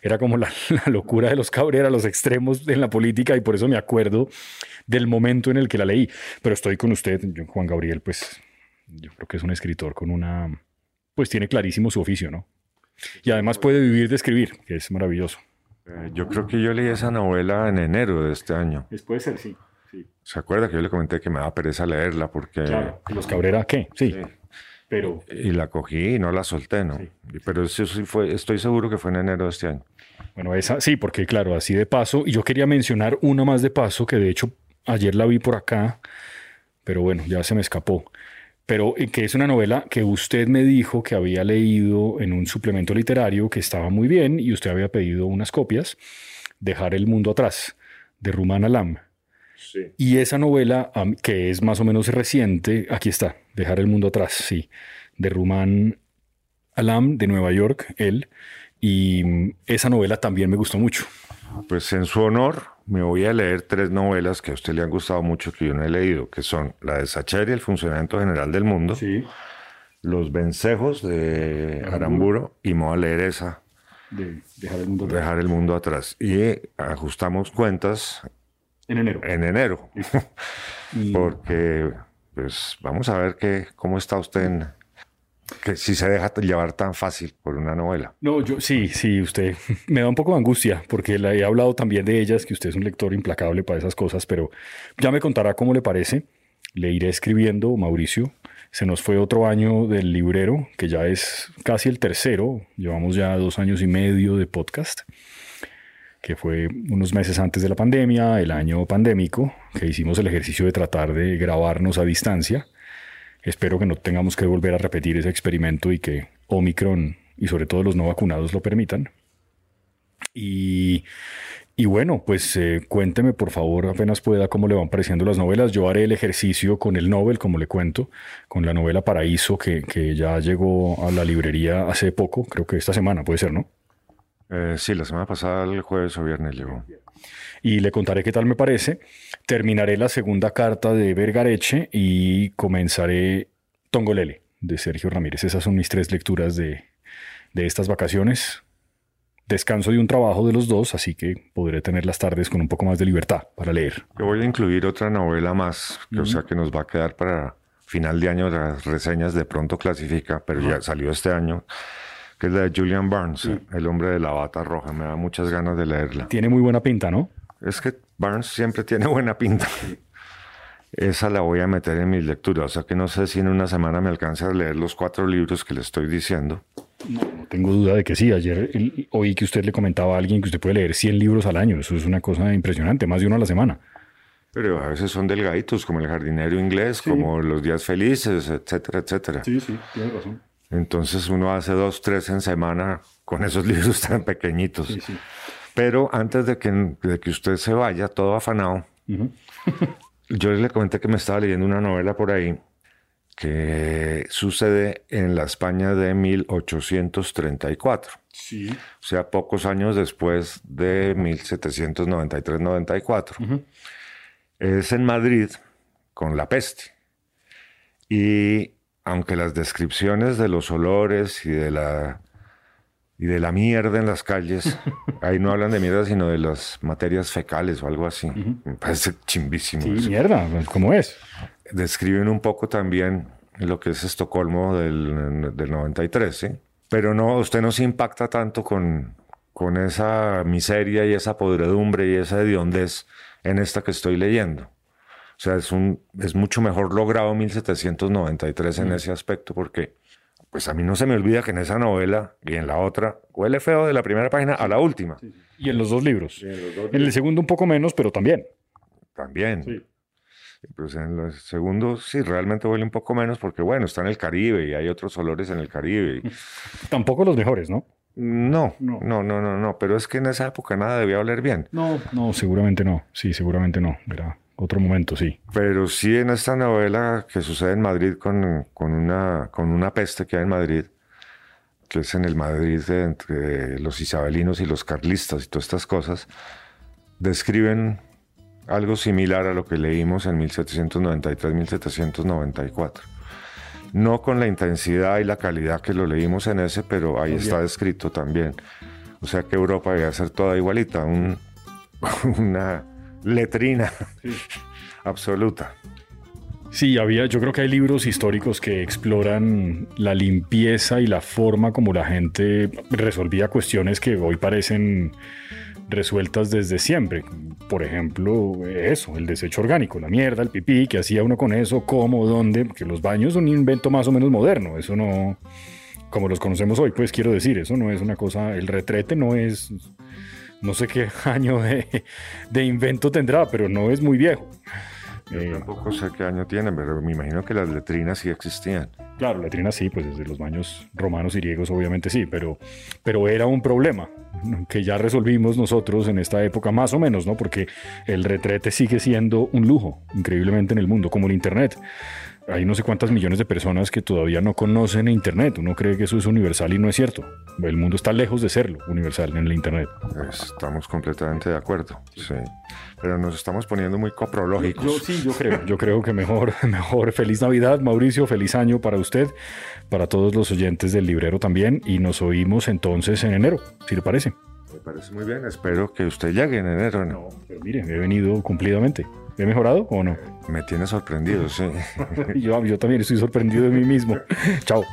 Era como la, locura de los Cabrera, los extremos en la política, y por eso me acuerdo del momento en el que la leí. Pero estoy con usted, Juan Gabriel, pues yo creo que es un escritor con una, pues tiene clarísimo su oficio, ¿no? Y además puede vivir de escribir, que es maravilloso. Eh, yo creo que yo leí esa novela en enero de este año. Puede ser, sí. ¿Se acuerda que yo le comenté que me daba pereza leerla porque... Claro, los Cabrera, ¿qué? Sí. Pero... Y la cogí y no la solté, ¿no? Pero eso sí fue, estoy seguro que fue en enero de este año. Bueno, esa sí, porque claro, así de paso, y yo quería mencionar una más de paso, que de hecho ayer la vi por acá, pero bueno, ya se me escapó pero eh, que es una novela que usted me dijo que había leído en un suplemento literario que estaba muy bien y usted había pedido unas copias, Dejar el mundo atrás, de Ruman Alam. Sí. Y esa novela, que es más o menos reciente, aquí está, Dejar el mundo atrás, sí, de Ruman Alam, de Nueva York, él, y mm, esa novela también me gustó mucho. Pues en su honor, me voy a leer tres novelas que a usted le han gustado mucho que yo no he leído, que son la de Sacheri, El funcionamiento general del mundo, Los vencejos de Aramburo, y me voy a leer esa. De dejar el mundo atrás. Dejar el mundo atrás. Y ajustamos cuentas. En enero. En enero. Porque, pues, vamos a ver que, cómo está usted en, que si se deja llevar tan fácil por una novela. No, yo sí, sí, usted me da un poco de angustia porque le he hablado también de ellas, que usted es un lector implacable para esas cosas, pero ya me contará cómo le parece. Le iré escribiendo, Mauricio. Se nos fue otro año del librero, que ya es casi el tercero. Llevamos ya dos años y medio de podcast, que fue unos meses antes de la pandemia, el año pandémico, que hicimos el ejercicio de tratar de grabarnos a distancia Espero que no tengamos que volver a repetir ese experimento y que Omicron y sobre todo los no vacunados lo permitan. Y, bueno, pues eh, cuénteme por favor apenas pueda cómo le van pareciendo las novelas. Yo haré el ejercicio con el Nobel, como le cuento, con la novela Paraíso que, ya llegó a la librería hace poco, creo que esta semana puede ser, ¿no? Eh, sí, la semana pasada, el jueves o viernes llegó y le contaré qué tal me parece. Terminaré la segunda carta de Vergareche y comenzaré Tongolele de Sergio Ramírez. Esas son mis tres lecturas de, estas vacaciones. Descanso de un trabajo de los dos, así que podré tener las tardes con un poco más de libertad para leer. Yo voy a incluir otra novela más, que, o sea que nos va a quedar para final de año las reseñas de pronto clasifica, pero ya salió este año, que es la de Julian Barnes, El hombre de la bata roja. Me da muchas ganas de leerla. Tiene muy buena pinta, ¿no? Es que Barnes siempre tiene buena pinta. Esa la voy a meter en mis lecturas. O sea que no sé si en una semana me alcance a leer los cuatro libros que le estoy diciendo. No, tengo duda de que sí. Ayer oí que usted le comentaba a alguien que usted puede leer 100 libros al año. Eso es una cosa impresionante, más de uno a la semana. Pero a veces son delgaditos, como el jardinero inglés, como los días felices, etcétera, etcétera. Sí, sí, tiene razón. Entonces uno hace dos, tres en semana con esos libros tan pequeñitos. Sí, sí. Pero antes de que, que usted se vaya, todo afanado, yo le comenté que me estaba leyendo una novela por ahí que sucede en la España de 1834. Sí. O sea, pocos años después de 1793-94. Es en Madrid con la peste. Y aunque las descripciones de los olores y de la y de la mierda en las calles. Ahí no hablan de mierda, sino de las materias fecales o algo así. Me parece chimbísimo. Sí, mierda, ¿cómo es? describen un poco también lo que es Estocolmo del, del 93, ¿sí? Pero no, usted no se impacta tanto con, con esa miseria y esa podredumbre y esa hediondez en esta que estoy leyendo. O sea, es, un, es mucho mejor logrado 1793 en ese aspecto porque pues a mí no se me olvida que en esa novela y en la otra huele feo de la primera página a la última. Y en los dos libros. En, el segundo un poco menos, pero también. También. Sí. Pues en los segundos sí, realmente huele un poco menos porque, bueno, está en el Caribe y hay otros olores en el Caribe. Tampoco los mejores, ¿no? No, no, no, no, no, no, pero es que en esa época nada debía oler bien. No, no, seguramente no. Sí, seguramente no. Era otro momento, sí. Pero sí en esta novela que sucede en Madrid con, con, una, con una peste que hay en Madrid, que es en el Madrid entre los isabelinos y los carlistas y todas estas cosas, describen algo similar a lo que leímos en 1793-1794. No con la intensidad y la calidad que lo leímos en ese, pero ahí está descrito también. O sea que Europa debe ser toda igualita, un, una letrina. Absoluta. Sí, había, yo creo que hay libros históricos que exploran la limpieza y la forma como la gente resolvía cuestiones que hoy parecen resueltas desde siempre. Por ejemplo, eso, el desecho orgánico, la mierda, el pipí, que hacía uno con eso, cómo, dónde, porque los baños son un invento más o menos moderno, eso no, como los conocemos hoy, pues quiero decir, eso no es una cosa, el retrete no es no sé qué año de, invento tendrá, pero no es muy viejo. Yo eh, tampoco sé qué año tiene, pero me imagino que las letrinas sí existían. Claro, letrinas sí, pues desde los baños romanos y griegos obviamente sí, pero, pero era un problema que ya resolvimos nosotros en esta época más o menos, ¿no? Porque el retrete sigue siendo un lujo, increíblemente en el mundo, como el Internet hay no sé cuántas millones de personas que todavía no conocen Internet. Uno cree que eso es universal y no es cierto. El mundo está lejos de serlo universal en el Internet. Estamos completamente de acuerdo. Sí. Pero nos estamos poniendo muy coprológicos. Yo, sí, yo creo. Yo creo que mejor, mejor. Feliz Navidad, Mauricio. Feliz año para usted, para todos los oyentes del librero también. Y nos oímos entonces en enero, si le parece. Me parece muy bien. Espero que usted llegue en enero. No, no pero mire, he venido cumplidamente. ¿He mejorado o no? Me tiene sorprendido, sí. yo, yo también estoy sorprendido de mí mismo. Chao.